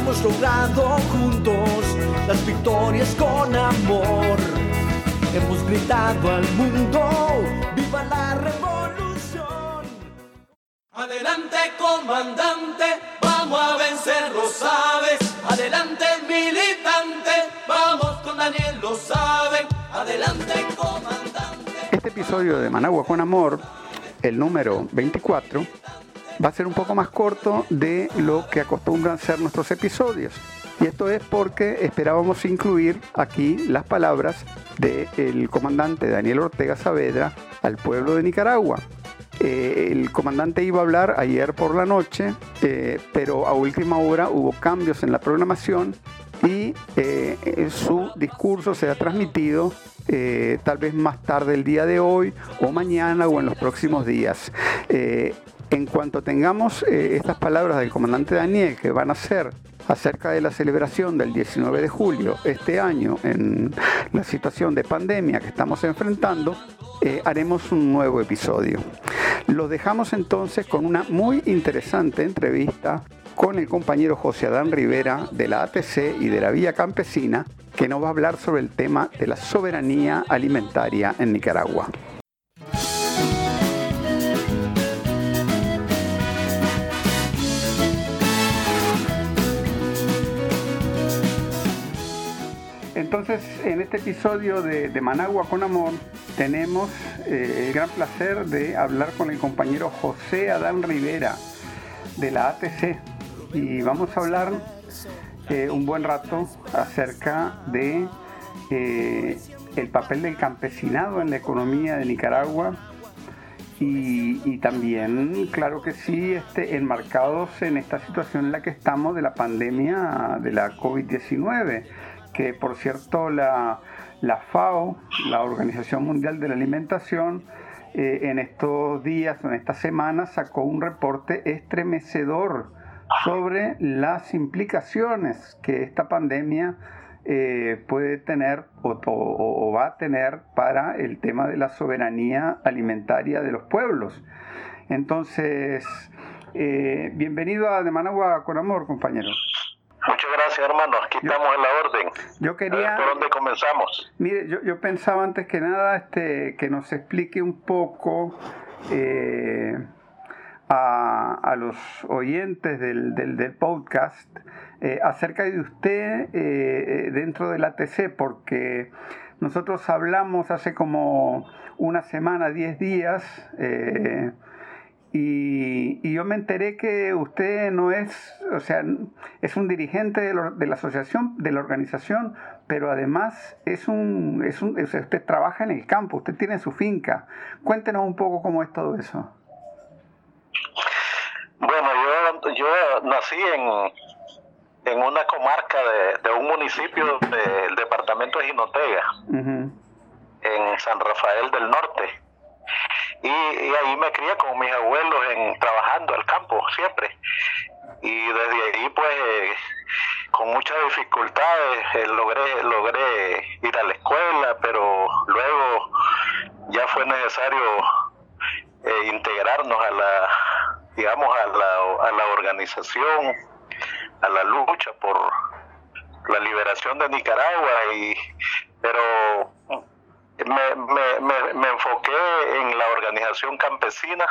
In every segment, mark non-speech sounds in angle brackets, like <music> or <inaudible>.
Hemos logrado juntos las victorias con amor. Hemos gritado al mundo, viva la revolución. Adelante comandante, vamos a vencer, lo sabes. Adelante militante, vamos con Daniel, lo saben. Adelante comandante. Este episodio de Managua con Amor, el número 24, va a ser un poco más corto de lo que acostumbran ser nuestros episodios. Y esto es porque esperábamos incluir aquí las palabras del comandante Daniel Ortega Saavedra al pueblo de Nicaragua. Eh, el comandante iba a hablar ayer por la noche, eh, pero a última hora hubo cambios en la programación y eh, su discurso será transmitido tal vez más tarde el día de hoy o mañana o en los próximos días. En cuanto tengamos eh, estas palabras del comandante Daniel que van a ser acerca de la celebración del 19 de julio este año en la situación de pandemia que estamos enfrentando, eh, haremos un nuevo episodio. Lo dejamos entonces con una muy interesante entrevista con el compañero José Adán Rivera de la ATC y de la Vía Campesina, que nos va a hablar sobre el tema de la soberanía alimentaria en Nicaragua. Entonces, en este episodio de, Managua con Amor, tenemos eh, el gran placer de hablar con el compañero José Adán Rivera de la ATC y vamos a hablar eh, un buen rato acerca de eh, el papel del campesinado en la economía de Nicaragua. Y, y también, claro que sí, este, enmarcados en esta situación en la que estamos de la pandemia de la COVID-19 que por cierto la, la FAO, la Organización Mundial de la Alimentación, eh, en estos días, en estas semanas, sacó un reporte estremecedor sobre las implicaciones que esta pandemia eh, puede tener o va a tener para el tema de la soberanía alimentaria de los pueblos. Entonces, eh, bienvenido a De Managua con Amor, compañero. Muchas gracias, hermano. Yo- estamos en la orden. Yo quería... por dónde comenzamos. Mire, yo, yo pensaba antes que nada este, que nos explique un poco eh, a, a los oyentes del, del- del podcast eh, acerca de usted eh, eh, dentro del ATC, porque nosotros hablamos hace como una semana, 10 días, eh, y, y yo me enteré que usted no es, o sea, es un dirigente de, la- de la asociación, de la organización, pero además es un, es un, o sea, usted trabaja en el campo, usted tiene su finca. Cuéntenos un poco cómo es todo eso. Bueno, yo, yo nací en, en una comarca de, de un municipio del departamento de Jinotega, en San Rafael del Norte. Y, ahí me crié con mis abuelos en, trabajando al campo siempre. Y desde ahí, pues, eh, con muchas dificultades, eh, logré, logré ir a la escuela, pero luego ya fue necesario eh, integrarnos a la, digamos, a la, a la organización, a la lucha por la liberación de Nicaragua, y, pero me, me, me, me enfoqué en la organización campesina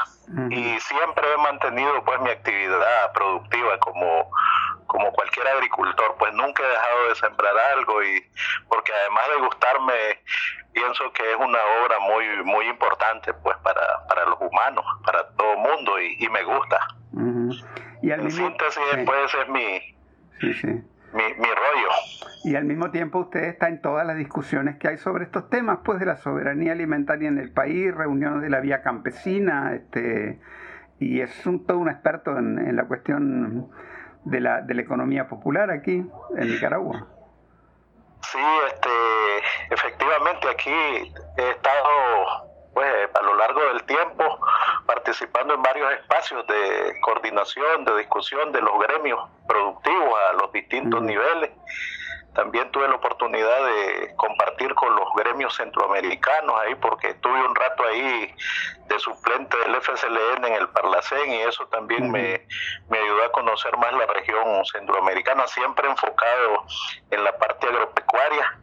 y siempre he mantenido pues mi actividad productiva como como cualquier agricultor pues nunca he dejado de sembrar algo y porque además de gustarme pienso que es una obra muy muy importante pues para, para los humanos para todo el mundo y, y me gusta ujú. Y al en mismo, síntesis sí, pues es mi, sí, sí. Mi, mi rollo Y al mismo tiempo usted está en todas las discusiones que hay sobre estos temas, pues de la soberanía alimentaria en el país, reuniones de la vía campesina, este, y es un, todo un experto en, la cuestión de la, de la economía popular aquí en Nicaragua. Sí, este, efectivamente aquí he estado pues a lo largo del tiempo participando en varios espacios de coordinación, de discusión de los gremios productivos a los distintos niveles también tuve la oportunidad de compartir con los gremios centroamericanos ahí, porque estuve un rato ahí de suplente del FSLN en el Parlacén y eso también me, me ayudó a conocer más la región centroamericana, siempre enfocado en la parte agropecuaria.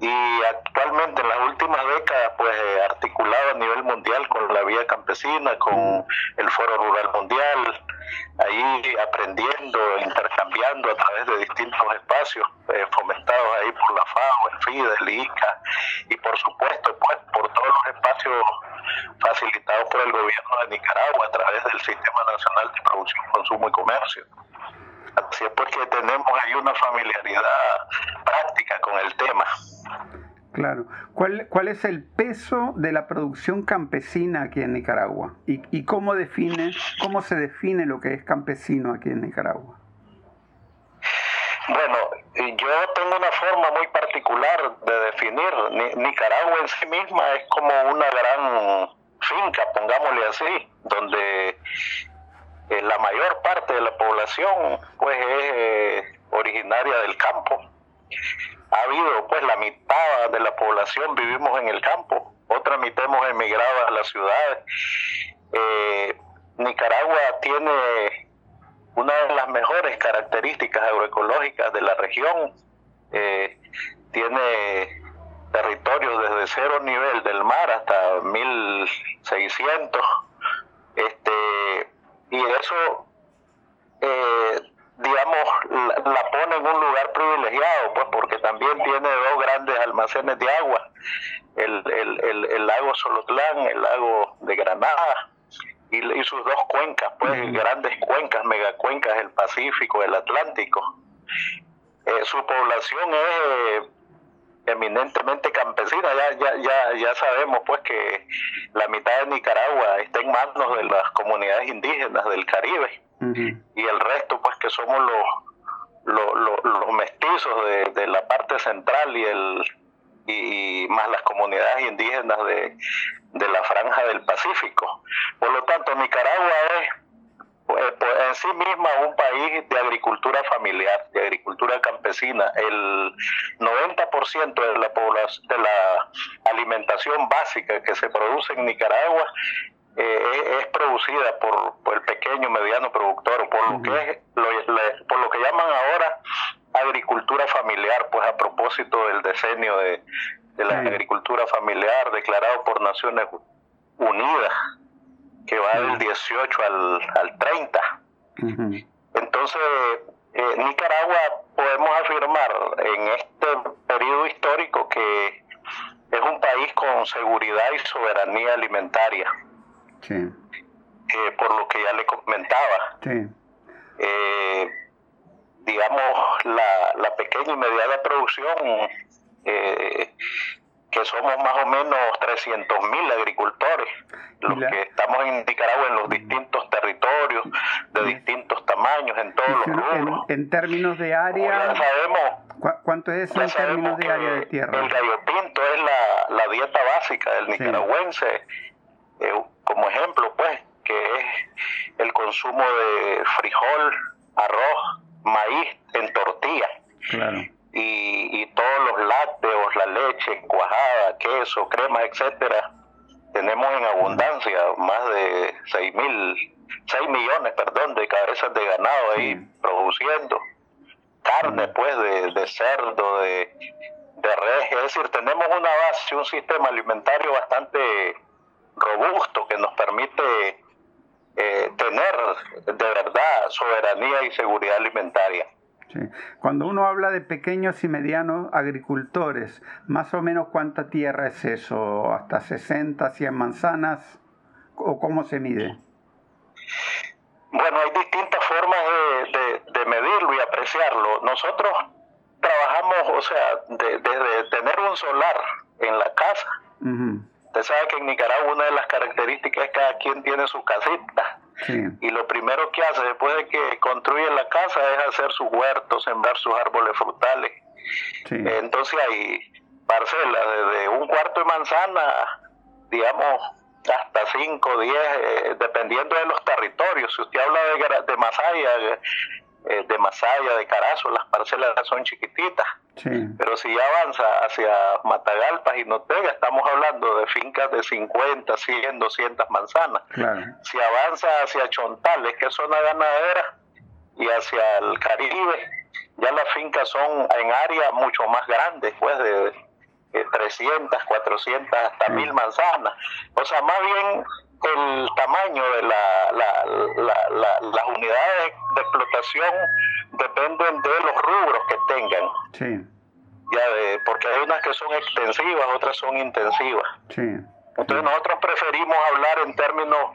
Y actualmente en las últimas décadas pues articulado a nivel mundial con la vía campesina, con el Foro Rural Mundial, ahí aprendiendo, intercambiando a través de distintos espacios eh, fomentados ahí por la FAO, el FIDE, el ICA y por supuesto pues por todos los espacios facilitados por el gobierno de Nicaragua a través del Sistema Nacional de Producción, Consumo y Comercio. Así es pues que tenemos ahí una familiaridad práctica con el tema. Claro. ¿Cuál, ¿Cuál es el peso de la producción campesina aquí en Nicaragua? ¿Y, y cómo, define, cómo se define lo que es campesino aquí en Nicaragua? Bueno, yo tengo una forma muy particular de definir. Nicaragua en sí misma es como una gran finca, pongámosle así, donde eh, la mayor parte de la población pues es eh, originaria del campo ha habido pues la mitad de la población vivimos en el campo, otra mitad hemos emigrado a las ciudades. Eh, Nicaragua tiene una de las mejores características agroecológicas de la región. Eh, tiene territorios desde cero nivel del mar hasta 1600. Este, y eso eh, digamos, la, pone en un lugar privilegiado, pues porque también tiene dos grandes almacenes de agua, el, el, el, lago Solotlán, el lago de Granada, y, sus dos cuencas, pues grandes cuencas, megacuencas, el Pacífico, el Atlántico. Eh, su población es eh, eminentemente campesina, ya, ya, ya, ya sabemos pues que la mitad de Nicaragua está en manos de las comunidades indígenas del Caribe y el resto pues que somos los, los, mestizos de, la parte central y el y, más las comunidades indígenas de, de la franja del Pacífico. Por lo tanto, Nicaragua es en sí misma un país de agricultura familiar, de agricultura campesina. El 90% de la población, de la alimentación básica que se produce en Nicaragua eh, es producida por, el pequeño mediano productor por lo que es por lo que llaman ahora agricultura familiar pues a propósito del decenio de, la agricultura familiar declarado por Naciones Unidas que va del 18 al, al 30 entonces eh, Nicaragua podemos afirmar en este periodo histórico que es un país con seguridad y soberanía alimentaria Sí. Eh, por lo que ya le comentaba. Sí. Eh, digamos, la, la, pequeña y mediana producción, eh, que somos más o menos 300 mil agricultores, los que estamos en Nicaragua en los distintos territorios, de distintos tamaños, en todos los rubros. En, términos de área, sabemos, ¿cuánto es en términos de área de tierra? El gallo pinto es la, la dieta básica del nicaragüense. Eh, como ejemplo, pues, que es el consumo de frijol, arroz, maíz en tortilla. Y, y los la leche, cuajada, queso, crema, etcétera, tenemos en abundancia más de 6 mil, 6 millones, perdón, de cabezas de ganado ahí produciendo. Carne, pues, de, de cerdo, de, de res, es decir, tenemos una base, un sistema alimentario bastante robusto que nos permite eh, tener de verdad soberanía y seguridad alimentaria. Cuando uno habla de pequeños y medianos agricultores, más o menos cuánta tierra es eso, hasta 60, 100 manzanas, o cómo se mide? Bueno, hay distintas formas de, medirlo y apreciarlo. Nosotros trabajamos, o sea, desde tener un solar en la casa, Usted sabe que en Nicaragua una de las características es que cada quien tiene su casita. y lo primero que hace después de que construye la casa es hacer su huerto, sembrar sus árboles frutales. Entonces hay parcelas desde un cuarto de manzana, digamos, hasta 5, 10, eh, dependiendo de los territorios. Si usted habla de, de Masaya, eh, de Masaya, de Carazo, las parcelas son chiquititas. Pero si ya avanza hacia Matagalpa y Notega, estamos hablando de fincas de 50, 100, 200 manzanas. Si avanza hacia Chontales, que es zona ganadera, y hacia el Caribe, ya las fincas son en área mucho más grandes, pues de, 300, 400, hasta 1000 manzanas. O sea, más bien el tamaño de la, las unidades de explotación dependen de los rubros que tengan. Sí. Ya de, porque hay unas que son extensivas, otras son intensivas. Sí. Entonces nosotros preferimos hablar en términos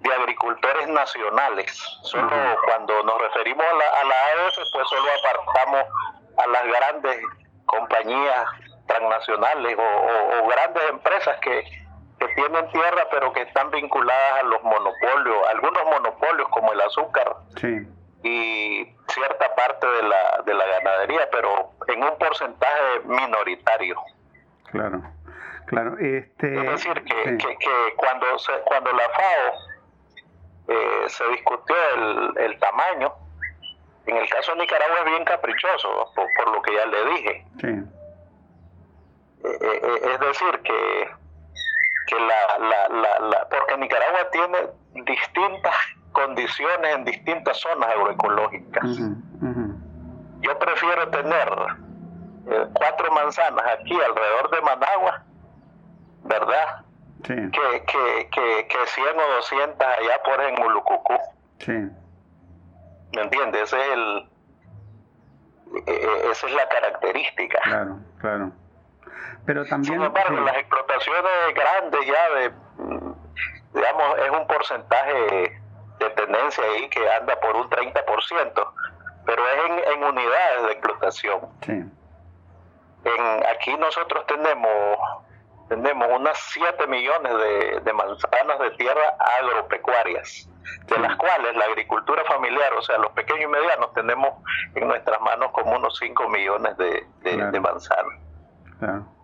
de agricultores nacionales. Solo cuando nos referimos a la, a la AF, pues solo apartamos a las grandes compañías transnacionales o grandes empresas que, que tienen tierra pero que están vinculadas a los monopolios, algunos monopolios como el azúcar y cierta parte de la, de la ganadería, pero en un porcentaje minoritario. Claro, claro. Este, es decir, que, que, cuando, se, cuando la FAO eh, se discutió el, el tamaño, en el caso de Nicaragua es bien caprichoso, por, lo que ya le dije. Sí. Eh, eh, es decir, que que la, la, la, la, porque Nicaragua tiene distintas condiciones en distintas zonas agroecológicas. Yo prefiero tener eh, cuatro manzanas aquí alrededor de Managua, ¿verdad? Que, que, que, que 100 o 200 allá por en Mulucucú. Sí. ¿Me entiendes? Ese es el, e, e, esa es la característica. Claro, claro. Pero también, Sin embargo, las explotaciones grandes ya de, digamos, es un porcentaje de tendencia ahí que anda por un 30%, pero es en, unidades de explotación. Sí. En, aquí nosotros tenemos tenemos unas 7 millones de, de, manzanas de tierra agropecuarias, de las cuales la agricultura familiar, o sea, los pequeños y medianos, tenemos en nuestras manos como unos 5 millones de, de manzanas. Claro.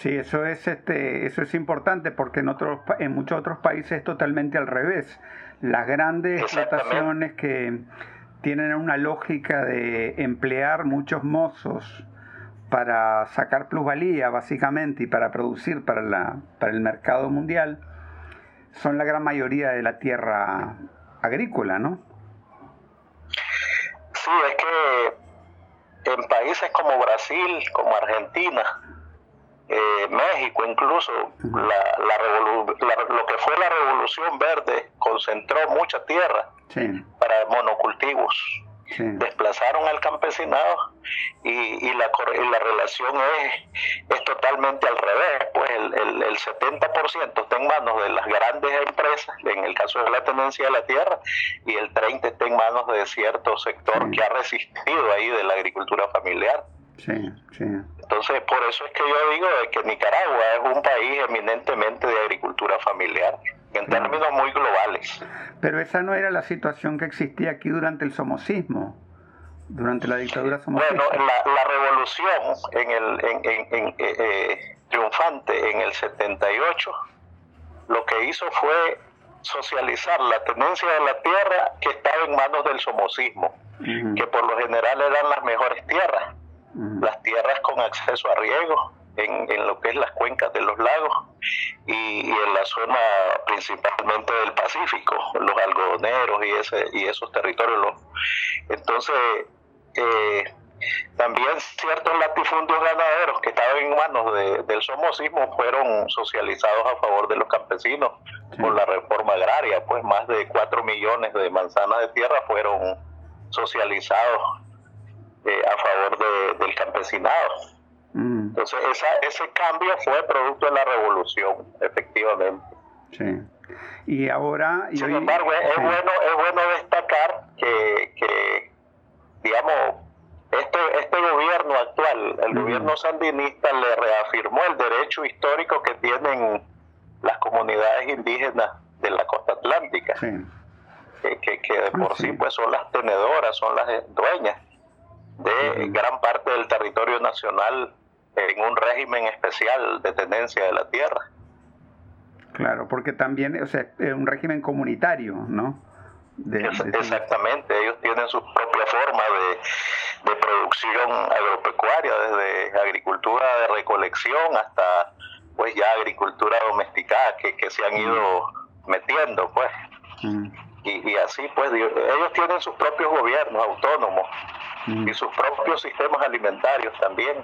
Sí, eso es, este, eso es importante porque en, otros, en muchos otros países es totalmente al revés. Las grandes explotaciones que tienen una lógica de emplear muchos mozos para sacar plusvalía básicamente y para producir para, la, para el mercado mundial, son la gran mayoría de la tierra agrícola, ¿no? Sí, es que en países como Brasil, como Argentina, eh, México incluso, la, lo que fue la revolución verde concentró mucha tierra para monocultivos. Desplazaron al campesinado y, y, la, la relación es, es totalmente al revés. Pues el, el, el 70% está en manos de las grandes empresas, en el caso de la tenencia de la tierra, y el 30% está en manos de cierto sector que ha resistido ahí de la agricultura familiar. Sí, sí. Entonces, por eso es que yo digo que Nicaragua es un país eminentemente de agricultura familiar, en términos muy globales. Pero esa no era la situación que existía aquí durante el somocismo, durante la dictadura somocista. Bueno, la, revolución en el, en, eh, eh, triunfante en el 78, lo que hizo fue socializar la tenencia de la tierra que estaba en manos del somocismo, que por lo general eran las mejores tierras las tierras con acceso a riego en, en, lo que es las cuencas de los lagos y, en la zona principalmente del Pacífico, los algodoneros y, ese, y esos territorios. Entonces, eh, también ciertos latifundios ganaderos que estaban en manos del somocismo fueron socializados a favor de los campesinos por la reforma agraria, pues más de 4 millones de manzanas de tierra fueron socializados eh, a favor de, del campesinado. Mm. Entonces, esa, ese cambio fue producto de la revolución, efectivamente. Sí. Y ahora... Sin embargo, es, bueno, es bueno destacar que, que digamos, este, este gobierno actual, el mm. gobierno sandinista, le reafirmó el derecho histórico que tienen las comunidades indígenas de la costa atlántica. que, que de por sí pues son las tenedoras, son las dueñas de gran parte del territorio nacional en un régimen especial de tenencia de la tierra. Claro, porque también, o sea, es un régimen comunitario, ¿no? Exactamente, ellos tienen su propia forma de, de, producción agropecuaria, desde agricultura de recolección hasta pues ya agricultura domesticada que, que se han ido metiendo, pues. Y, y, así, pues, ellos tienen sus propios gobiernos autónomos y sus propios sistemas alimentarios también.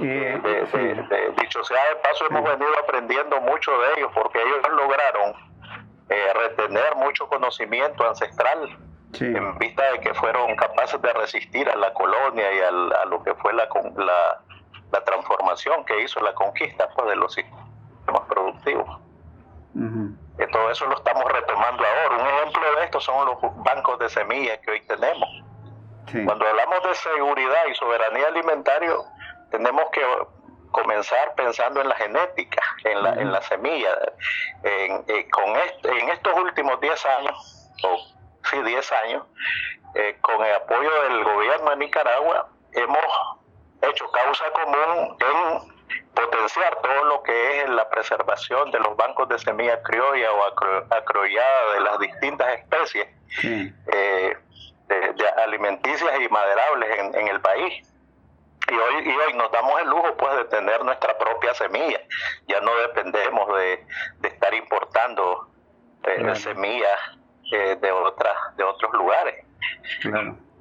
Eh, de, dicho sea de paso, hemos venido aprendiendo mucho de ellos porque ellos lograron eh, retener mucho conocimiento ancestral en vista de que fueron capaces de resistir a la colonia y a lo que fue la, la, la, transformación que hizo la conquista pues, de los sistemas productivos. Todo eso lo estamos retomando ahora. Un ejemplo de esto son los bancos de semillas que hoy tenemos. Cuando hablamos de seguridad y soberanía alimentaria, tenemos que comenzar pensando en la genética, en la, en la semilla. En, eh, con este, en estos últimos 10 años, o sí, 10 años, eh, con el apoyo del gobierno de Nicaragua, hemos hecho causa común en potenciar todo lo que es la preservación de los bancos de semilla criolla o acrollada de las distintas especies. Eh, de, alimenticias y maderables en, en, el país. Y hoy, y hoy nos damos el lujo pues de tener nuestra propia semilla. Ya no dependemos de, de estar importando eh, semillas eh, de otras de otros lugares.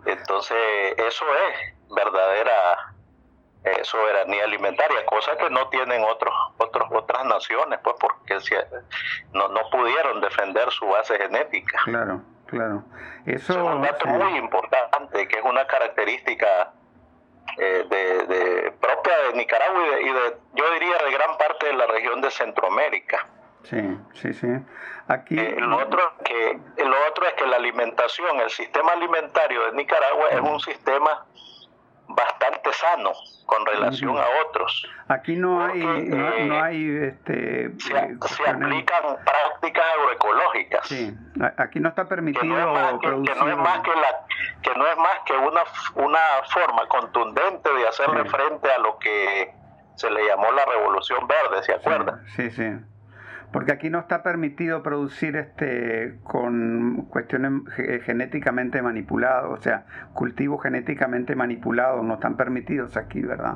Entonces, eso es verdadera eh, soberanía alimentaria, cosa que no tienen otros, otros otras naciones, pues porque no, no pudieron defender su base genética. Claro. Claro. Eso, es un dato muy importante, que es una característica eh, de, propia de Nicaragua y de, yo diría, de gran parte de la región de Centroamérica. Sí, sí, sí. Aquí... Eh, lo, otro que, lo otro es que la alimentación, el sistema alimentario de Nicaragua es un sistema bastante sano con relación a otros. Aquí no hay, no, eh, hay este, se, eh, aplican prácticas agroecológicas. Sí, aquí no está permitido que no es más que, no es más que, la, que no es más que una, una forma contundente de hacerle frente a lo que se le llamó la revolución verde, ¿se acuerda? sí. sí porque aquí no está permitido producir este con cuestiones genéticamente manipuladas, o sea, cultivos genéticamente manipulados no están permitidos aquí, ¿verdad?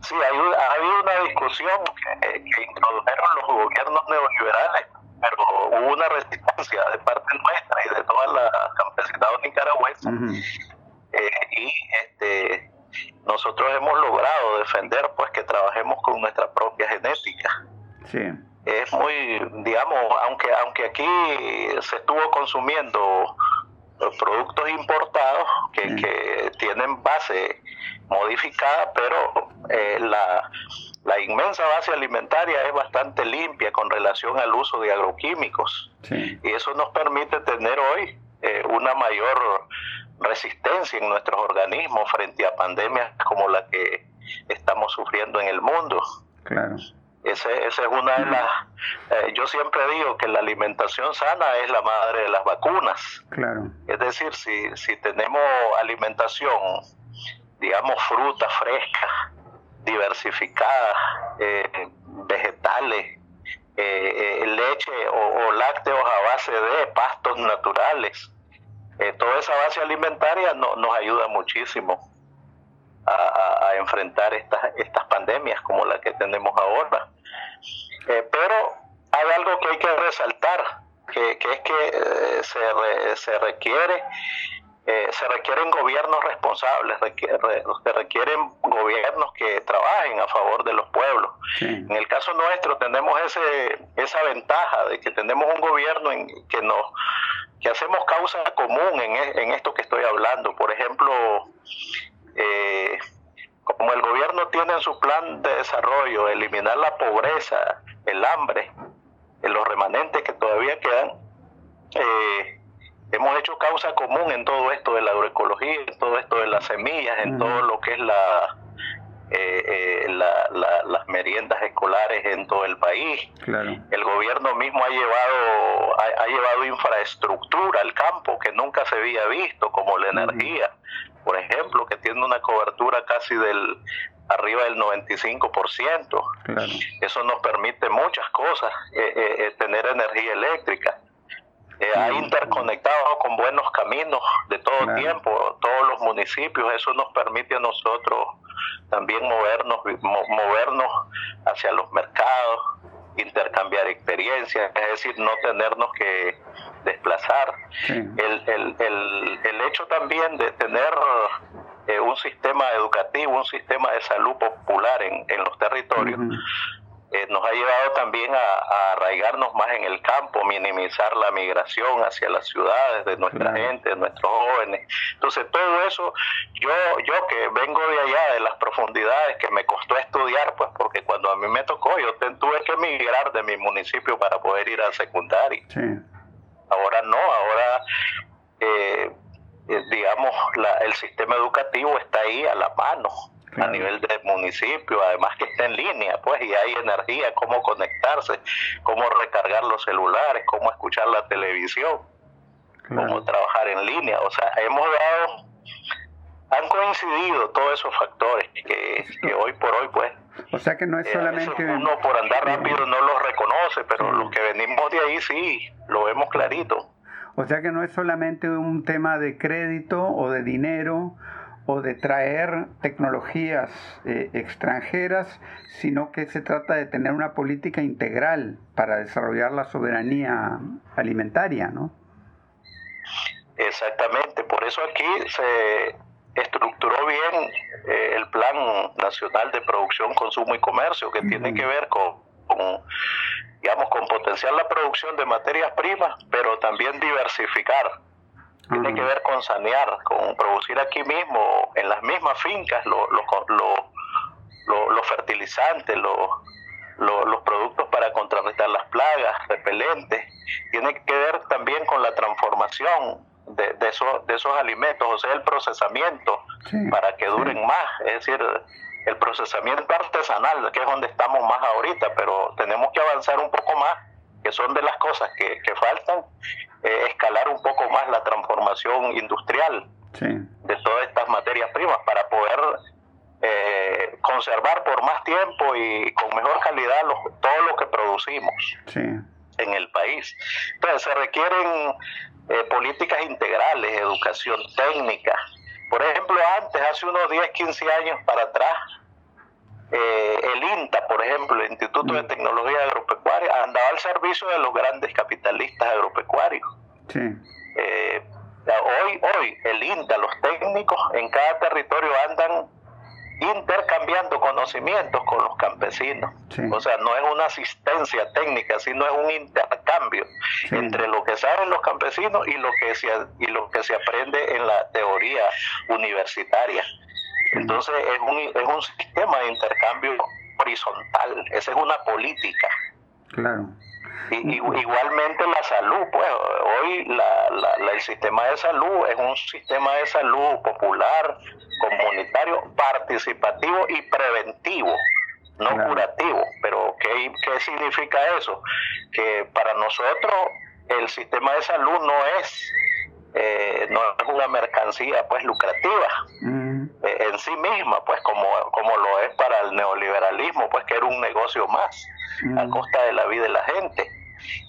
Sí, ha habido una discusión que, introdujeron los gobiernos neoliberales, pero hubo una resistencia de parte nuestra y de todas las campesinados nicaragüenses. Eh, y este nosotros hemos logrado defender pues que trabajemos con nuestra propia genética es muy, digamos, aunque, aunque aquí se estuvo consumiendo productos importados que, tienen base modificada, pero eh, la, la, inmensa base alimentaria es bastante limpia con relación al uso de agroquímicos. Y eso nos permite tener hoy eh, una mayor resistencia en nuestros organismos frente a pandemias como la que estamos sufriendo en el mundo. Claro. Ese, esa es una de las... Eh, yo siempre digo que la alimentación sana es la madre de las vacunas. Claro. Es decir, si, si tenemos alimentación, digamos, fruta fresca, diversificada, eh, vegetales, eh, leche o, lácteos a base de pastos naturales, toda esa base alimentaria no, nos ayuda muchísimo a, a, enfrentar estas, estas pandemias como la que tenemos ahora. Eh, pero hay algo que hay que resaltar, que, es que eh, se, se requiere eh, se requieren gobiernos responsables, se requieren gobiernos que trabajen a favor de los pueblos. En el caso nuestro tenemos ese, esa ventaja de que tenemos un gobierno en, que nos que hacemos causa común en, e, en esto que estoy hablando. Por ejemplo, eh, como el gobierno tiene en su plan de desarrollo eliminar la pobreza, el hambre, los remanentes que todavía quedan, eh, hemos hecho causa común en todo esto de la agroecología, en todo esto de las semillas, en todo lo que es la, eh, eh, las meriendas escolares en todo el país. El gobierno mismo ha llevado, ha, llevado infraestructura al campo que nunca se había visto, como la energía, por ejemplo, que tiene una cobertura casi del arriba del 95%. Eso nos permite muchas cosas, eh, tener energía eléctrica. Ha interconectado con buenos caminos de todo tiempo, todos los municipios, eso nos permite a nosotros también movernos, movernos hacia los mercados, intercambiar experiencias, es decir, no tenernos que desplazar. El, el, el, el, hecho también de tener eh, un sistema educativo, un sistema de salud popular en, en los territorios, eh, nos ha llevado también a, arraigarnos más en el campo, minimizar la migración hacia las ciudades de nuestra gente, de nuestros jóvenes. Entonces todo eso, yo, yo que vengo de allá, de las profundidades, que me costó estudiar, pues porque cuando a mí me tocó, yo tuve que migrar de mi municipio para poder ir al secundario. Ahora no, ahora... Eh, eh, digamos, el sistema educativo está ahí a la mano a nivel del municipio, además que está en línea, pues, y hay energía, cómo conectarse, cómo recargar los celulares, cómo escuchar la televisión, cómo trabajar en línea. O sea, hemos dado, han coincidido todos esos factores que, hoy por hoy, pues, o sea que no es eh, solamente... uno por andar rápido no los reconoce, pero los que venimos de ahí sí, lo vemos clarito. O sea que no es solamente un tema de crédito o de dinero o de traer tecnologías eh, extranjeras, sino que se trata de tener una política integral para desarrollar la soberanía alimentaria, ¿no? Digamos, por eso aquí se estructuró bien eh, el Plan Nacional de Producción, Consumo y Comercio, que tiene que ver con, con, digamos, con potenciar la producción de materias primas, pero también diversificar tiene que ver con sanear, con producir aquí mismo, en las mismas fincas, los fertilizantes, los productos para contrarrestar las plagas, repelentes. Tiene que ver también con la transformación de, de, esos, de esos alimentos, o sea, el procesamiento para que duren más. Es decir, el procesamiento artesanal, que es donde estamos más ahorita, pero tenemos que avanzar un poco más, que son de las cosas que, que faltan eh, escalar un poco más la transformación industrial de todas estas materias primas para poder eh, conservar por más tiempo y con mejor calidad todo lo que producimos en el país. Entonces se requieren eh, políticas integrales, educación técnica. Por ejemplo, antes, hace unos 10, 15 años para atrás, el INTA, por ejemplo, el Instituto de mm. Tecnología Agropecuaria, andaba al servicio de los grandes capitalistas agropecuarios. Eh, hoy, hoy, el INTA, los técnicos en cada territorio andan intercambiando conocimienlos con los campesinos. O sea, no es una asistencia técnica, sino es un intercambio entre lo que saben los campesinos y lo que se, y lo que se aprende en la teoría universitaria. Entonces es un, es un sistema de intercambio horizontal, esa es una política. Claro. Y, igualmente la salud, pues hoy la, la, el sistema de salud es un sistema de salud popular, comunitario, participativo y preventivo, no curativo. Pero ¿qué, ¿qué significa eso? Que para nosotros el sistema de salud no es eh, no es una mercancía pues lucrativa mm. Eh, en sí misma pues como, como lo es para el neoliberalismo pues que era un negocio más a mm. costa de la vida de la gente.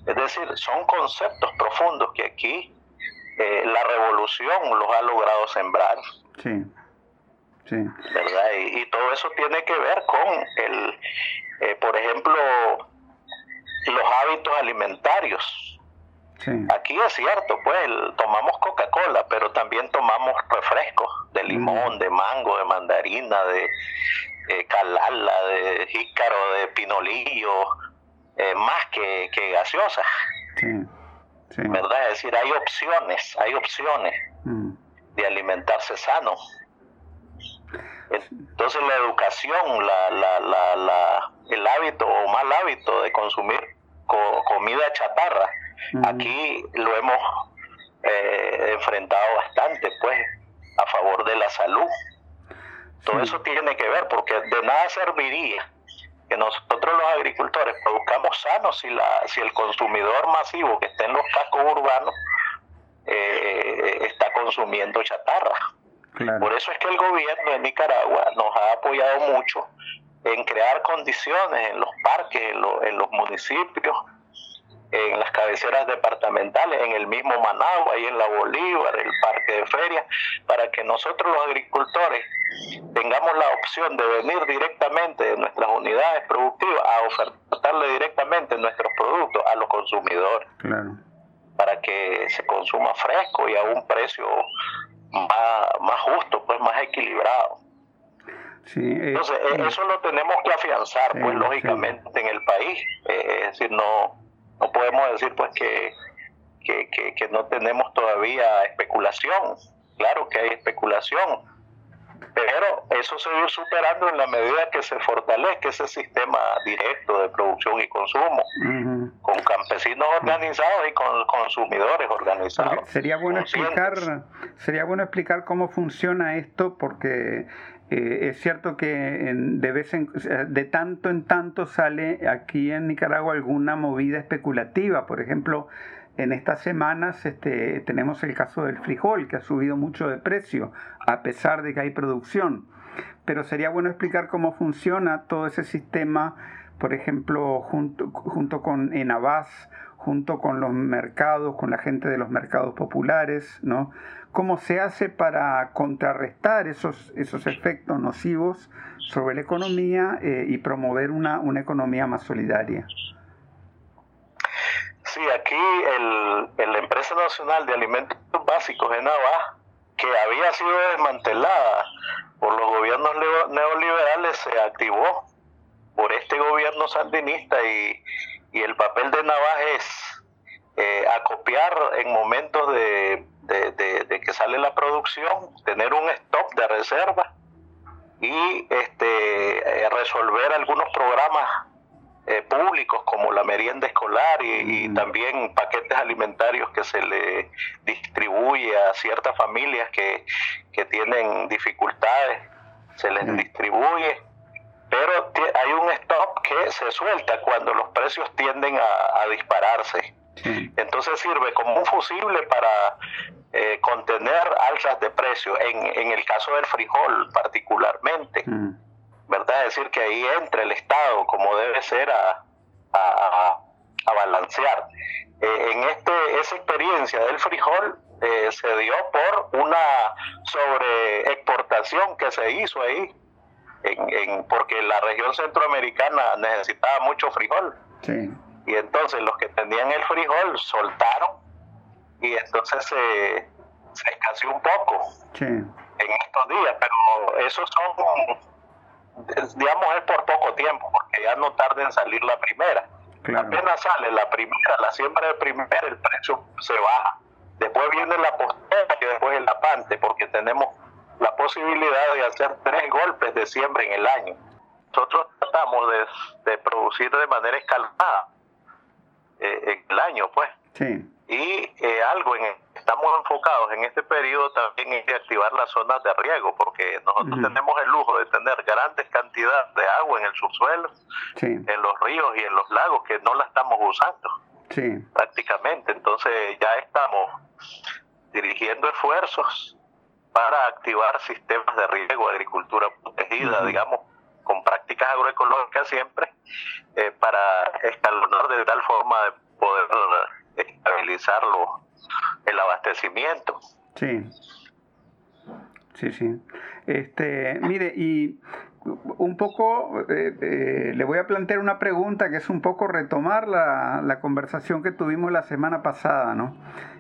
Es decir son conceptos profundos que aquí eh, la revolución los ha logrado sembrar. Sí sí. Verdad y, todo eso tiene que ver con el por ejemplo los hábitos alimentarios Aquí es cierto, pues tomamos Coca-Cola, pero también tomamos refrescos de limón, de mango, de mandarina, de calala, de jícaro, de pinolillo, eh, más que, que gaseosa. ¿Verdad? Es decir, hay opciones, hay opciones mm. de alimentarse sano. Entonces la educación, la, la, la, el hábito o mal hábito de consumir comida chatarra, Aquí lo hemos eh, enfrentado bastante, pues, a favor de la salud. Todo eso tiene que ver, porque de nada serviría que nosotros los agricultores produzcamos sanos si, la, si el consumidor masivo que está en los cascos urbanos eh, está consumiendo chatarra. Por eso es que el gobierno de Nicaragua nos ha apoyado mucho en crear condiciones en los parques, en, en los municipios, en las cabeceras departamentales, en el mismo Managua y en la Bolívar, el parque de feria, para que nosotros los agricultores tengamos la opción de venir directamente de nuestras unidades productivas a ofertarle directamente nuestros productos a los consumidores. Para que se consuma fresco y a un precio más, justo, pues más equilibrado. Entonces, e, eso lo tenemos que afianzar, pues lógicamente, en el país. Eh, es decir, no, no podemos decir pues que, que, no tenemos todavía especulación. Claro que hay especulación, pero eso se va a ir superando en la medida que se fortalezca ese sistema directo de producción y consumo, con campesinos organizados y con consumidores organizados. sería bueno explicar, sería bueno explicar cómo funciona esto, porque eh, es cierto que de, vez en, de tanto en tanto sale aquí en Nicaragua alguna movida especulativa. Por ejemplo, en estas semanas este, tenemos el caso del frijol, que ha subido mucho de precio, a pesar de que hay producción. Pero sería bueno explicar cómo funciona todo ese sistema, por ejemplo, junto, junto con Enavas, junto con los mercados, con la gente de los mercados populares, ¿no? Cómo se hace para contrarrestar esos, esos efectos nocivos sobre la economía eh, y promover una, una economía más solidaria. Sí, aquí el, la Empresa Nacional de Alimentos Básicos, ENAVA, que había sido desmantelada por los gobiernos neoliberales, se activó por este gobierno sandinista y, y el papel de Navas es eh, acopiar en momentos de de, que sale la producción, tener un stop de reserva y este, eh, resolver algunos programas eh, públicos como la merienda escolar y, también paquetes alimentarios que se le distribuye a ciertas familias que, tienen dificultades, se les distribuye, pero hay un stop que se suelta cuando los precios tienden a, dispararse. Entonces sirve como un fusible para eh, contener alzas de precio, en, en, el caso del frijol particularmente, mm. ¿verdad? Es decir, que ahí entra el Estado como debe ser a, a, a balancear. Eh, en este, esa experiencia del frijol eh, se dio por una sobre exportación que se hizo ahí, en, en, porque la región centroamericana necesitaba mucho frijol. Y entonces los que tenían el frijol soltaron y entonces se, se escaseó un poco en estos días, pero eso son, digamos, es por poco tiempo, porque ya no tarda en salir la primera. Apenas sale la primera, la siembra de primera, el precio se baja. Después viene la postera y después el lapante, porque tenemos la posibilidad de hacer tres golpes de siembra en el año. Nosotros tratamos de, de producir de manera escalada eh, en el año, pues. Sí. Y eh, algo en estamos enfocados en este periodo también en activar las zonas de riego, porque nosotros tenemos el lujo de tener grandes cantidades de agua en el subsuelo, en los ríos y en los lagos que no la estamos usando prácticamente. Entonces ya estamos dirigiendo esfuerzos para activar sistemas de riego, agricultura protegida, digamos, con prácticas agroecológicas siempre, eh, para escalonar de tal forma de poder estabilizarlo el abastecimiento. Sí. Sí, sí. Este, mire, y un poco eh, eh, le voy a plantear una pregunta que es un poco retomar la, la, conversación que tuvimos la semana pasada, ¿no?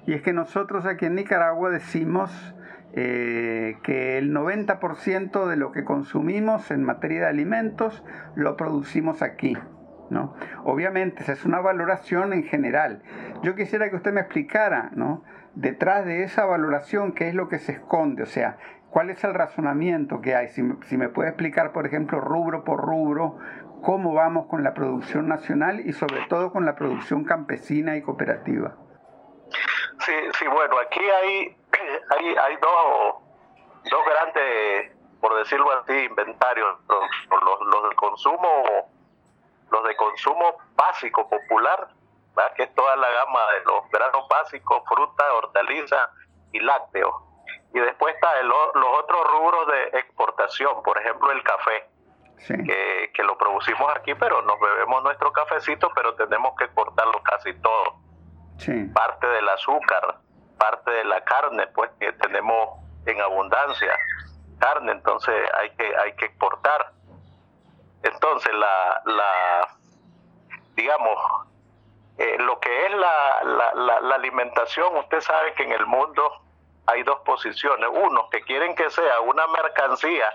Y es que nosotros aquí en Nicaragua decimos eh, que el 90% de lo que consumimos en materia de alimentos lo producimos aquí. ¿no? Obviamente, esa es una valoración en general. Yo quisiera que usted me explicara, ¿no? Detrás de esa valoración, ¿qué es lo que se esconde? O sea, ¿cuál es el razonamiento que hay? Si, me puede explicar, por ejemplo, rubro por rubro, cómo vamos con la producción nacional y sobre todo con la producción campesina y cooperativa. Sí, sí bueno, aquí hay, <coughs> hay, hay dos, dos grandes, por decirlo así, inventarios, los, los, los de consumo, los de consumo básico, popular, que es toda la gama de los granos básicos, frutas, hortalizas y lácteos. Y después está los otros rubros de exportación, por ejemplo el café, que, que, lo producimos aquí, pero nos bebemos nuestro cafecito, pero tenemos que exportarlo casi todo. Parte del azúcar, parte de la carne, pues que tenemos en abundancia carne, entonces hay que hay que exportar. Entonces la, la digamos eh, lo que es la, la, la, alimentación, usted sabe que en el mundo hay dos posiciones, unos que quieren que sea una mercancía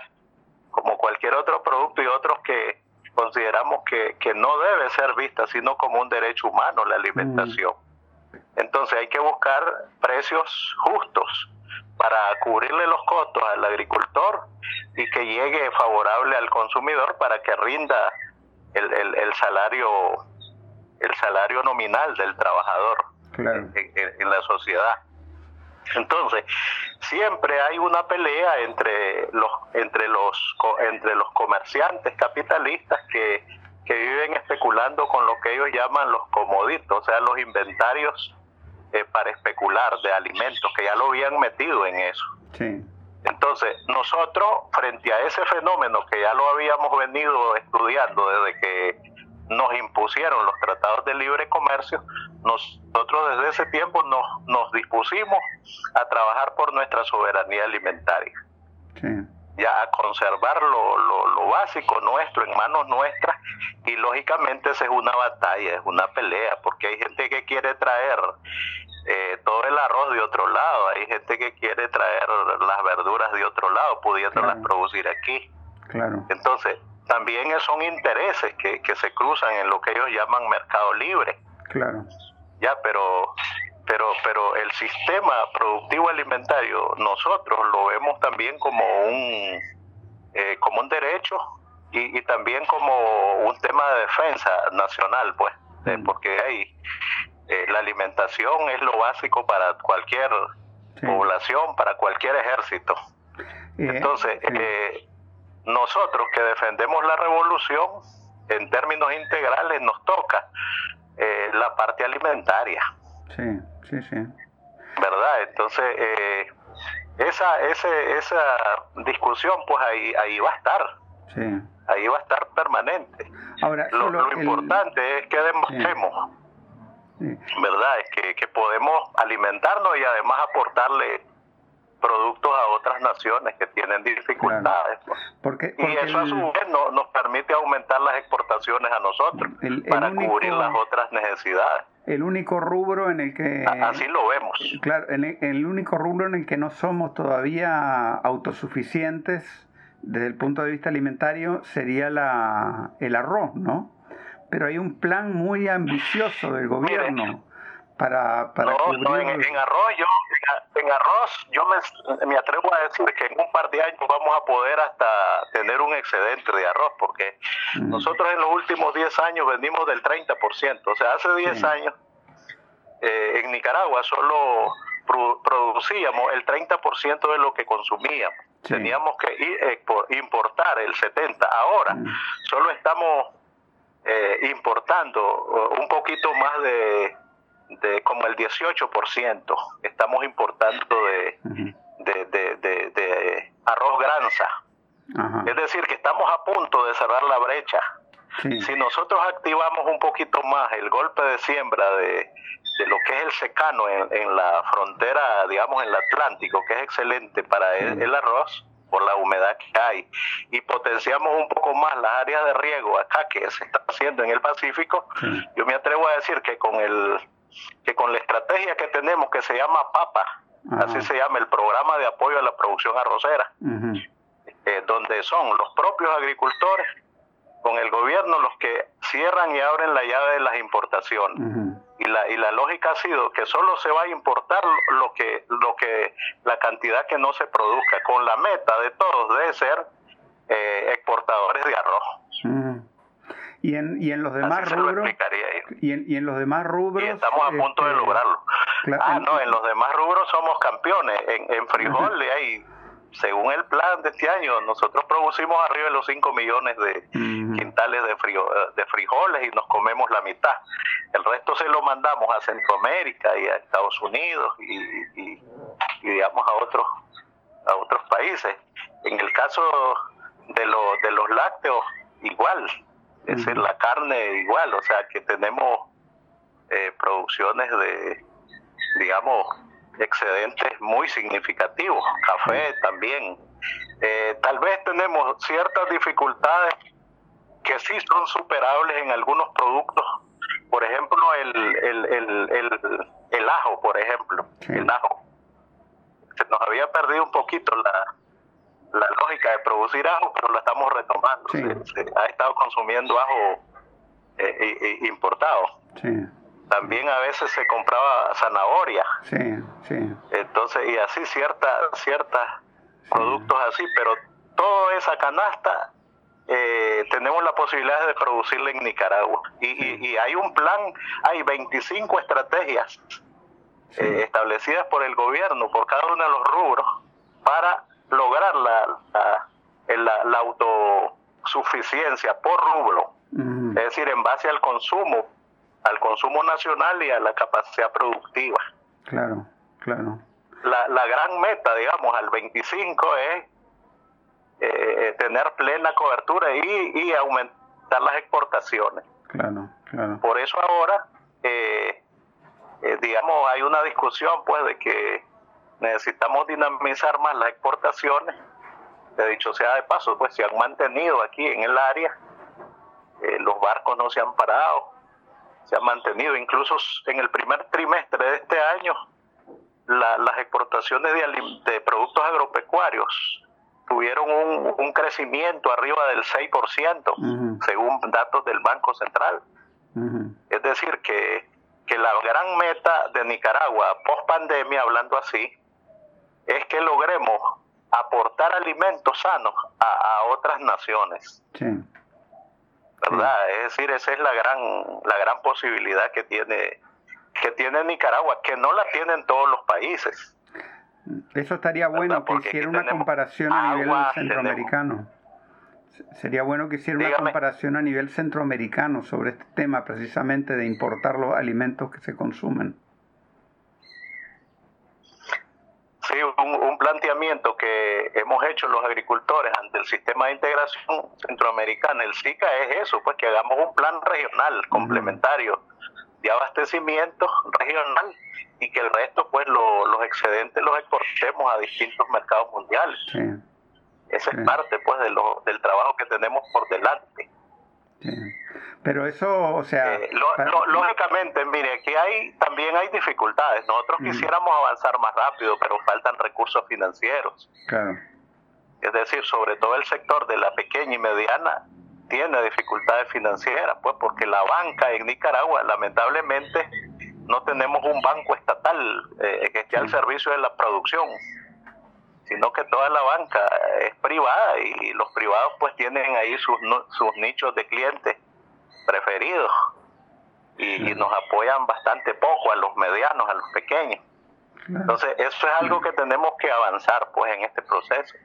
como cualquier otro producto y otros que consideramos que, que no debe ser vista sino como un derecho humano la alimentación. Mm. Entonces hay que buscar precios justos para cubrirle los costos al agricultor y que llegue favorable al consumidor para que rinda el, el, el salario el salario nominal del trabajador en, la sociedad. Entonces, siempre hay una pelea entre los entre los entre los comerciantes capitalistas que, que viven especulando con lo que ellos llaman los comoditos, o sea, los inventarios eh, para especular de alimentos, que ya lo habían metido en eso. Entonces, nosotros, frente a ese fenómeno que ya lo habíamos venido estudiando desde que nos impusieron los tratados de libre comercio, nosotros desde ese tiempo nos, nos dispusimos a trabajar por nuestra soberanía alimentaria. Ya a conservar lo, lo, básico nuestro en manos nuestras y lógicamente esa es una batalla, es una pelea, porque hay gente que quiere traer eh, todo el arroz de otro lado, hay gente que quiere traer las verduras de otro lado, pudiéndolas producir aquí. Claro. Entonces, también son intereses que, que se cruzan en lo que ellos llaman mercado libre. Claro. Ya, pero pero pero el sistema productivo alimentario nosotros lo vemos también como un eh, como un derecho y, y, también como un tema de defensa nacional pues mm. porque hay eh, la alimentación es lo básico para cualquier población para cualquier ejército eh, entonces eh, nosotros que defendemos la revolución, en términos integrales, nos toca eh, la parte alimentaria. Sí, sí, sí. ¿Verdad? Entonces, eh, esa, ese, esa discusión, pues ahí, ahí va a estar. Sí. Ahí va a estar permanente. Ahora, lo, importante es que demostremos, ¿verdad? Es que, que podemos alimentarnos y además aportarle productos a otras naciones que tienen dificultades. Porque, y eso a su vez no, nos permite aumentar las exportaciones a nosotros para cubrir las otras necesidades. El único rubro en el que... Así lo vemos. Claro, el, el único rubro en el que no somos todavía autosuficientes desde el punto de vista alimentario sería la, el arroz, ¿no? Pero hay un plan muy ambicioso del gobierno para, para no, no en, arroz yo en arroz yo me, me, atrevo a decir que en un par de años vamos a poder hasta tener un excedente de arroz porque mm. nosotros en los últimos 10 años vendimos del 30% o sea hace 10 años eh, en Nicaragua solo producíamos el 30% de lo que consumíamos. Teníamos que ir, importar el 70% ahora mm. solo estamos eh, importando un poquito más de de como el 18% estamos importando de, de, de, arroz granza. Es decir, que estamos a punto de cerrar la brecha. Si nosotros activamos un poquito más el golpe de siembra de, de lo que es el secano en, en, la frontera, digamos, en el Atlántico, que es excelente para el, arroz, por la humedad que hay, y potenciamos un poco más las áreas de riego acá que se está haciendo en el Pacífico, yo me atrevo a decir que con el que con la estrategia que tenemos que se llama PAPA, así se llama el programa de apoyo a la producción arrocera, eh, donde son los propios agricultores con el gobierno los que cierran y abren la llave de las importaciones. Y la, y la lógica ha sido que solo se va a importar lo que, lo que, la cantidad que no se produzca, con la meta de todos de ser eh, exportadores de arroz. Y en, y en los demás rubros. Y en, y en los demás rubros. Y estamos a punto de este, lograrlo. ah, no, en los demás rubros somos campeones. En, en frijol hay según el plan de este año, nosotros producimos arriba de los 5 millones de quintales de, frío, de frijoles y nos comemos la mitad. El resto se lo mandamos a Centroamérica y a Estados Unidos y, digamos a otros a otros países. En el caso de, lo, de los lácteos, igual, es decir, la carne igual, o sea que tenemos eh, producciones de, digamos, excedentes muy significativos, café también. Eh, tal vez tenemos ciertas dificultades que sí son superables en algunos productos, por ejemplo, el, el, el, el, ajo, por ejemplo, el ajo. Se nos había perdido un poquito la, la lógica de producir ajo, pero lo estamos retomando. Se, ha estado consumiendo ajo eh, importado. Sí también a veces se compraba zanahoria. Sí, sí. Entonces, y así ciertas ciertas productos así, pero toda esa canasta eh, tenemos la posibilidad de producirla en Nicaragua. Y, y, hay un plan, hay 25 estrategias eh, establecidas por el gobierno, por cada uno de los rubros, para lograr la, la, la, autosuficiencia por rubro. Es decir, en base al consumo al consumo nacional y a la capacidad productiva. Claro, claro. La, la gran meta, digamos, al 25 es eh, tener plena cobertura y, y, aumentar las exportaciones. Claro, claro. Por eso ahora, eh, eh, digamos, hay una discusión, pues, de que necesitamos dinamizar más las exportaciones. De dicho sea de paso, pues se han mantenido aquí en el área, los barcos no se han parado, se ha mantenido. Incluso en el primer trimestre de este año, las exportaciones de, de, productos agropecuarios tuvieron un, crecimiento arriba del 6%, según datos del Banco Central. Es decir, que, que la gran meta de Nicaragua, post pandemia, hablando así, es que logremos aportar alimentos sanos a, a otras naciones. Sí. ¿verdad? Es decir, esa es la gran, la gran posibilidad que tiene, que tiene Nicaragua, que no la tienen todos los países. Eso estaría bueno que hiciera una comparación a nivel centroamericano. Sería bueno que hiciera una comparación a nivel centroamericano sobre este tema precisamente de importar los alimentos que se consumen. Sí, un, planteamiento que hemos hecho los agricultores ante el sistema de integración centroamericana, el SICA, es eso, pues que hagamos un plan regional complementario de abastecimiento regional y que el resto, pues los excedentes los exportemos a distintos mercados mundiales. Esa es parte, pues, de lo, del trabajo que tenemos por delante. Pero eso, o sea... Eh, lógicamente, mire, aquí hay, también hay dificultades. Nosotros quisiéramos avanzar más rápido, pero faltan recursos financieros. Claro. Es decir, sobre todo el sector de la pequeña y mediana tiene dificultades financieras, pues porque la banca en Nicaragua, lamentablemente, no tenemos un banco estatal eh, que esté al servicio de la producción, sino que toda la banca es privada y los privados pues tienen ahí sus, sus nichos de clientes preferidos y, nos apoyan bastante poco a los medianos, a los pequeños. Entonces, eso es algo que tenemos que avanzar pues en este proceso.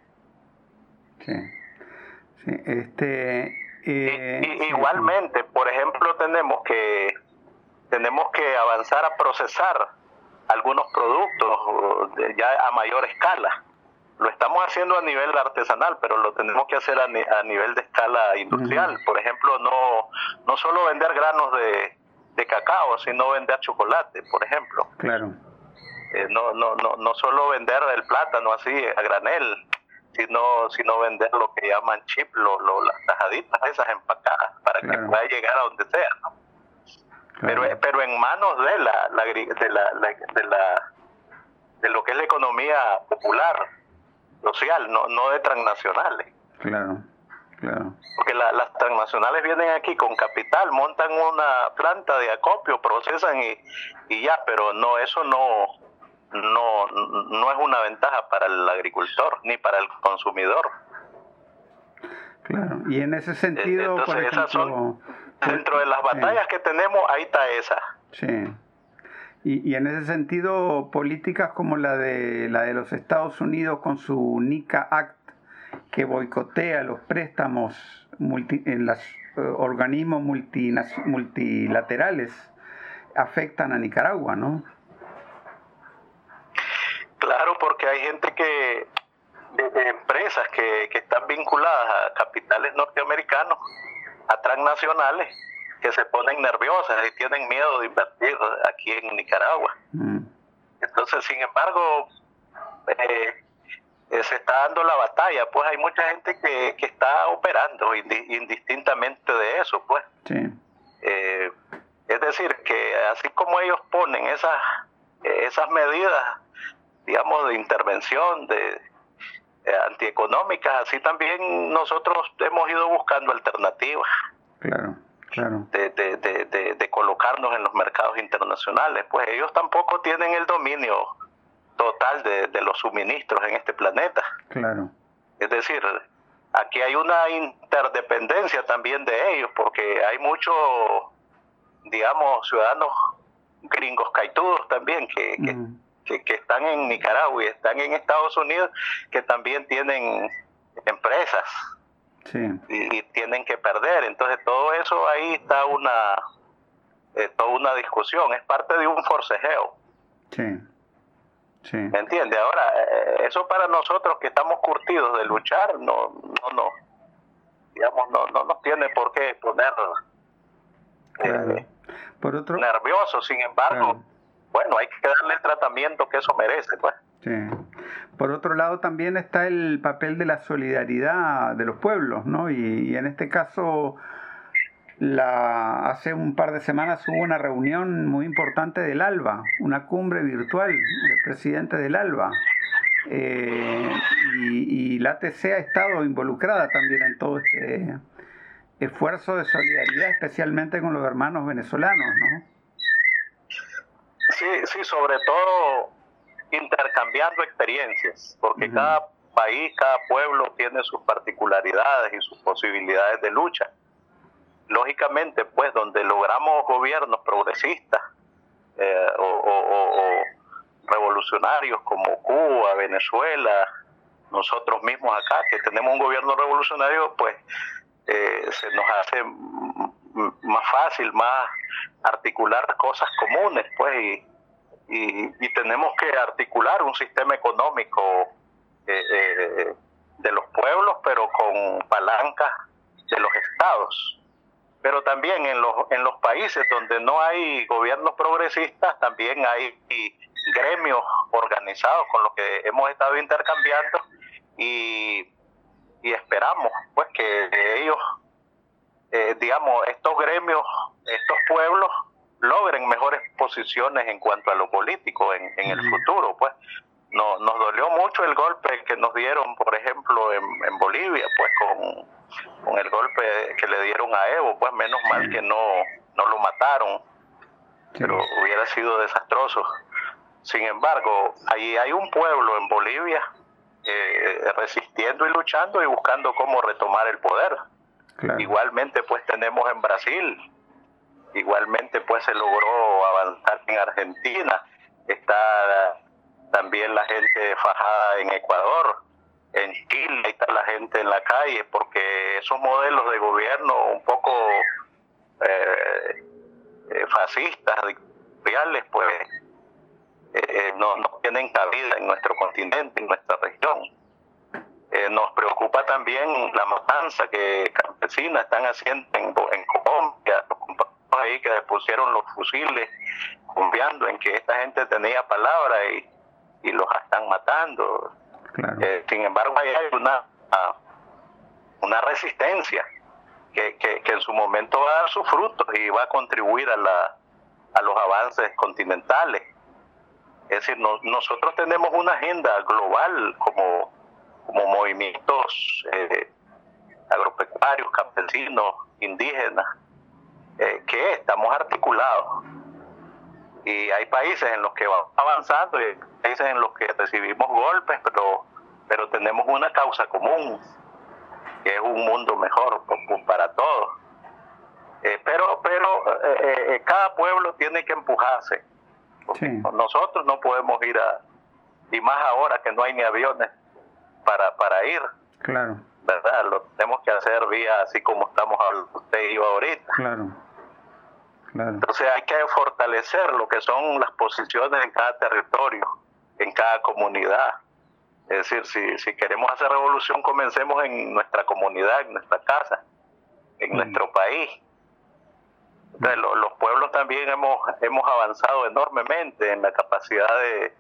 Sí. sí este, eh, igualmente, por ejemplo, tenemos que tenemos que avanzar a procesar algunos productos ya a mayor escala lo estamos haciendo a nivel artesanal, pero lo tenemos que hacer a, nivel de escala industrial. Por ejemplo, no, no solo vender granos de, cacao, sino vender chocolate, por ejemplo. Claro. Eh, no, no, no, no solo vender el plátano así a granel, sino, sino vender lo que llaman chip, lo, las tajaditas esas empacadas, para que pueda llegar a donde sea. Pero, pero en manos de la, la, de la, de la de lo que es la economía popular social, no, no de transnacionales. Claro, claro. Porque las transnacionales vienen aquí con capital, montan una planta de acopio, procesan y, y ya, pero no, eso no, no, no es una ventaja para el agricultor ni para el consumidor. Claro, y en ese sentido, dentro de las batallas que tenemos, ahí está esa. Sí. Y, en ese sentido, políticas como la de, la de los Estados Unidos con su NICA Act, que boicotea los préstamos en los eh, organismos multilaterales, afectan a Nicaragua, ¿no? Claro, porque hay gente que, de, empresas que, que están vinculadas a capitales norteamericanos, a transnacionales, que se ponen nerviosas y tienen miedo de invertir aquí en Nicaragua. Mm. Entonces, sin embargo, eh, eh, se está dando la batalla, pues hay mucha gente que, que está operando indistintamente de eso, pues. Eh, es decir, que así como ellos ponen esas, esas medidas, digamos, de intervención, de, antieconómicas, así también nosotros hemos ido buscando alternativas. Claro de, de, colocarnos en los mercados internacionales. Pues ellos tampoco tienen el dominio total de, los suministros en este planeta. Claro. Es decir, aquí hay una interdependencia también de ellos, porque hay muchos, digamos, ciudadanos gringos caitudos también que, que, que, están en Nicaragua y están en Estados Unidos, que también tienen empresas y, tienen que perder. Entonces todo eso ahí está una, eh, toda una discusión, es parte de un forcejeo. Sí. Sí. ¿Me entiende? Ahora, eh, eso para nosotros que estamos curtidos de luchar, no, no, no, digamos, no, no nos tiene por qué poner eh, por otro... nerviosos, sin embargo, bueno, hay que darle el tratamiento que eso merece, pues. Sí. Por otro lado, también está el papel de la solidaridad de los pueblos, ¿no? Y, en este caso, la, hace un par de semanas hubo una reunión muy importante del ALBA, una cumbre virtual del presidente del ALBA. Eh, y, y, la ATC ha estado involucrada también en todo este esfuerzo de solidaridad, especialmente con los hermanos venezolanos, ¿no? Sí, sí, sobre todo intercambiando experiencias, porque cada país, cada pueblo tiene sus particularidades y sus posibilidades de lucha. Lógicamente, pues donde logramos gobiernos progresistas eh, o, revolucionarios como Cuba, Venezuela, nosotros mismos acá, que tenemos un gobierno revolucionario, pues eh, se nos hace más fácil, más articular cosas comunes, pues, y, y, tenemos que articular un sistema económico eh, eh, de los pueblos, pero con palancas de los estados. Pero también en los, en los países donde no hay gobiernos progresistas, también hay gremios organizados con los que hemos estado intercambiando y, y esperamos pues que ellos, eh, digamos, estos gremios, estos pueblos, logren mejores posiciones en cuanto a lo político en, en el futuro. Pues no, nos dolió mucho el golpe que nos dieron, por ejemplo, en, en Bolivia, pues con, con, el golpe que le dieron a Evo, pues menos mal que no, no lo mataron, pero hubiera sido desastroso. Sin embargo, ahí hay un pueblo en Bolivia eh, resistiendo y luchando y buscando cómo retomar el poder. Igualmente, pues tenemos en Brasil Igualmente, pues se logró avanzar en Argentina. Está también la gente fajada en Ecuador, en Chile, está la gente en la calle, porque esos modelos de gobierno un poco eh, eh fascistas, dictatoriales, pues eh, eh, no, no tienen cabida en nuestro continente, en nuestra región. nos preocupa también la matanza que campesinas están haciendo en, en Colombia, ahí que pusieron los fusiles, confiando en que esta gente tenía palabra y, y los están matando. Eh, sin embargo, hay una, una resistencia que, que, en su momento va a dar sus frutos y va a contribuir a, la, a los avances continentales. Es decir, nosotros tenemos una agenda global como, como movimientos eh, agropecuarios, campesinos, indígenas, eh, que estamos articulados. Y hay países en los que vamos avanzando y hay países en los que recibimos golpes, pero, pero tenemos una causa común, que es un mundo mejor para todos. Eh, pero pero eh, cada pueblo tiene que empujarse porque nosotros no podemos ir a, y más ahora que no hay ni aviones para, para ir. Claro. ¿Verdad? Lo tenemos que hacer vía así como estamos hablando usted y yo ahorita. Claro. Claro. Entonces hay que fortalecer lo que son las posiciones en cada territorio, en cada comunidad. Es decir, si, si queremos hacer revolución, comencemos en nuestra comunidad, en nuestra casa, en nuestro país. Entonces, los pueblos también hemos, hemos avanzado enormemente en la capacidad de,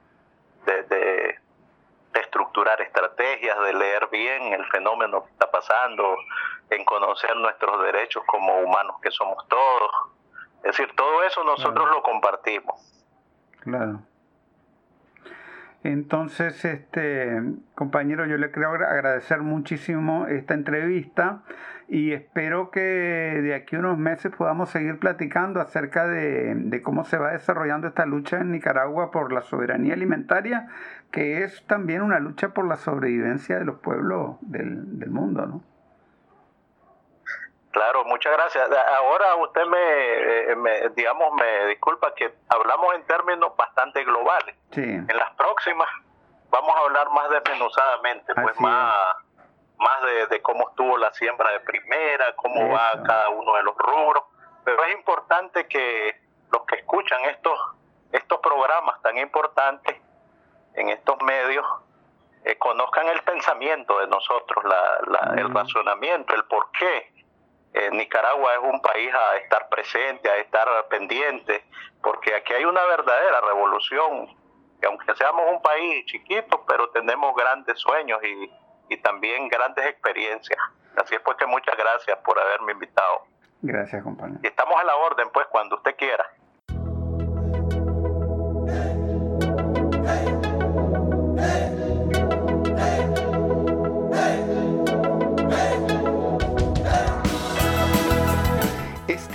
de, estructurar estrategias, de leer bien el fenómeno que está pasando, en conocer nuestros derechos como humanos que somos todos. Es decir, todo eso nosotros lo compartimos. Claro. Entonces, este compañero, yo le quiero agradecer muchísimo esta entrevista y espero que de aquí a unos meses podamos seguir platicando acerca de, cómo se va desarrollando esta lucha en Nicaragua por la soberanía alimentaria, que es también una lucha por la sobrevivencia de los pueblos del, del mundo, ¿no? Claro, muchas gracias. Ahora usted me, me, digamos, me disculpa que hablamos en términos bastante globales. En las próximas vamos a hablar más desmenuzadamente, pues más, más de, cómo estuvo la siembra de primera, cómo va cada uno de los rubros. Pero es importante que los que escuchan estos, estos programas tan importantes en estos medios eh, conozcan el pensamiento de nosotros, la, el razonamiento, el por qué eh, Nicaragua es un país a estar presente, a estar pendiente, porque aquí hay una verdadera revolución, que aunque seamos un país chiquito, pero tenemos grandes sueños y, y también grandes experiencias. Así es pues que muchas gracias por haberme invitado. Gracias, compañero. Y estamos a la orden, pues, cuando usted quiera.